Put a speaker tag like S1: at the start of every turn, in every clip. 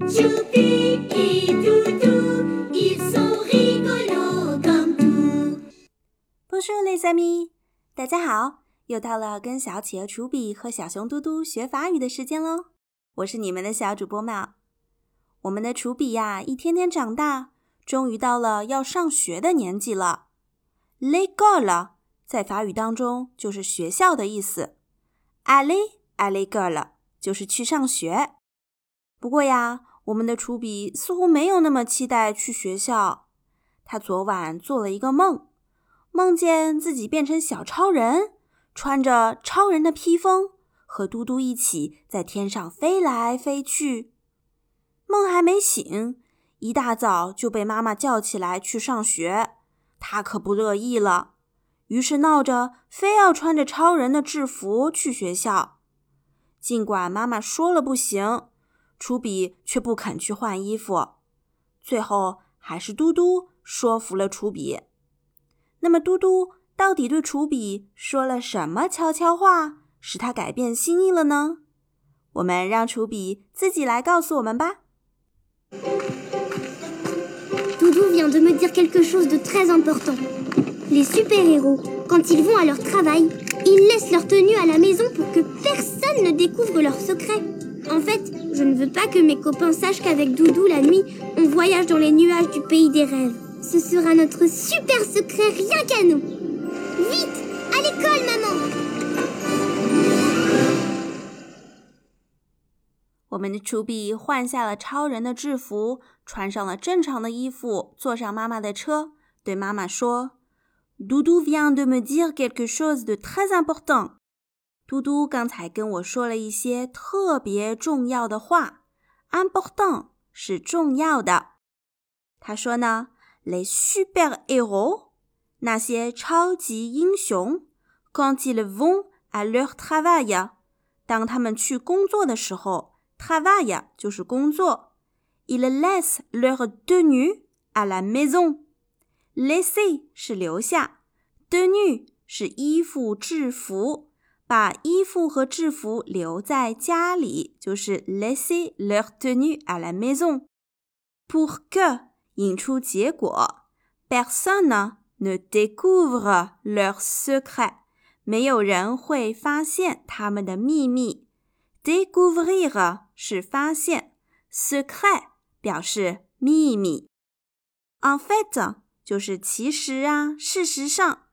S1: Choupi et Doudou, ils sont rigolos comme tout.
S2: Bonjour les amis，大家好，又到了跟小企鹅楚比和小熊嘟嘟学法语的时间喽。我是你们的小主播嘛。我们的楚比呀，一天天长大，终于到了要上学的年纪了。L'école 在法语当中就是学校的意思。Aller à l'école 就是去上学。不过呀，我们的楚比似乎没有那么期待去学校。他昨晚做了一个梦，梦见自己变成小超人，穿着超人的披风，和嘟嘟一起在天上飞来飞去。梦还没醒，一大早就被妈妈叫起来去上学。他可不乐意了，于是闹着非要穿着超人的制服去学校。尽管妈妈说了不行。楚比却不肯去换衣服，最后还是嘟嘟说服了楚比。那么，嘟嘟到底对楚比说了什么悄悄话，使他改变心意了呢？我们让楚比自己来告诉我们吧。
S3: Doudou vient de me dire quelque chose de très important. Les super-héros, quand ils vont à leur travail, ils laissent leur tenue à la maison pour que personne ne découvre leurs secrets. En fait, je ne veux pas que mes copains sachent qu'avec Doudou la nuit, on voyage dans les nuages du pays des rêves. Ce sera notre super secret rien qu'à nous. Vite, à l'école, maman
S2: 我们的楚比换下了超人的制服，穿上了正常的衣服，坐上妈妈的车，对妈妈说：“Doudou vient de me dire quelque chose de très important。” 嘟嘟刚才跟我说了一些特别重要的话，important 是重要的。他说呢，les super héros 那些超级英雄，quand ils vont à leur travail 当他们去工作的时候，travail 就是工作，ils laissent leur tenue à la maison，laisser 是留下，tenue 是衣服制服。把衣服和制服留在家里，就是 laisser leur tenue à la maison pour que 引出结果，personne ne découvre leur secret，没有人会发现他们的秘密。découvrir 是发现，secret 表示秘密。en fait 就是其实啊，事实上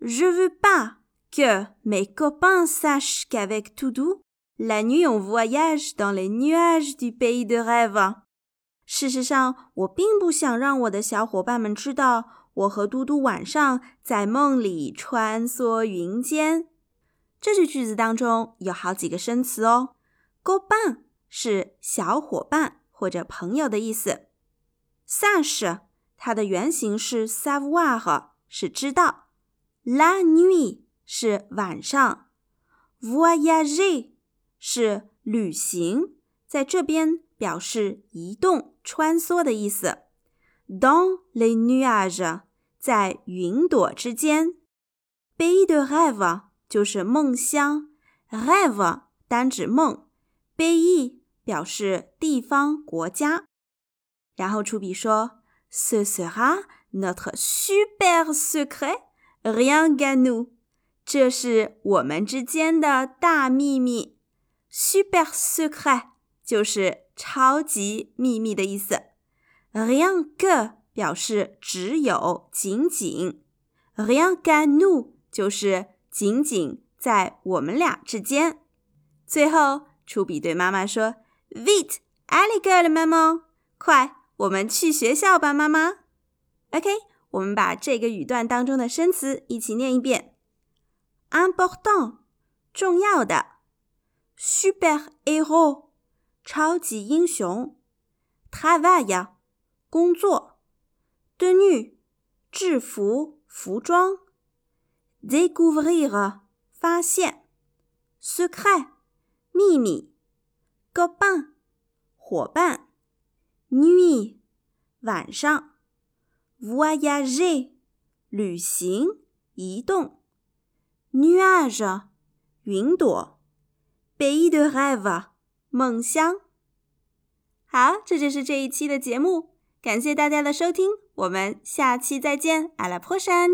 S2: ，je veux pas。Que mes copains sachent qu'avec Doudou, la nuit on voyage dans les nuages du pays de rêve。事实上，我并不想让我的小伙伴们知道，我和嘟嘟晚上在梦里穿梭云间。这句句子当中有好几个生词哦。copain 是小伙伴或者朋友的意思。sache 它的原型是 savoir，是知道。la nuit 是晚上，voyage 是旅行，在这边表示移动、穿梭的意思。Dans les nuages，在云朵之间。Pays de rêve 就是梦乡，rêve 单指梦，pays 表示地方、国家。然后出笔说：“Ce sera notre super secret, rien qu'à nous。”这是我们之间的大秘密，super secret 就是超级秘密的意思。rien que 表示只有、仅仅，rien qu'à nous 就是仅仅在我们俩之间。最后，出比对妈妈说：“Vit allez go 了，妈妈，快，我们去学校吧，妈妈。”OK，我们把这个语段当中的生词一起念一遍。Important 重要的，super héros 超级英雄，travail 工作，tenue 制服服装，découvrir 发现，secret 秘密，copain 伙伴，nuit 晚上，voyager 旅行移动。Nuage 云朵，pays de rêve 梦乡。好，这就是这一期的节目，感谢大家的收听，我们下期再见，阿拉坡山。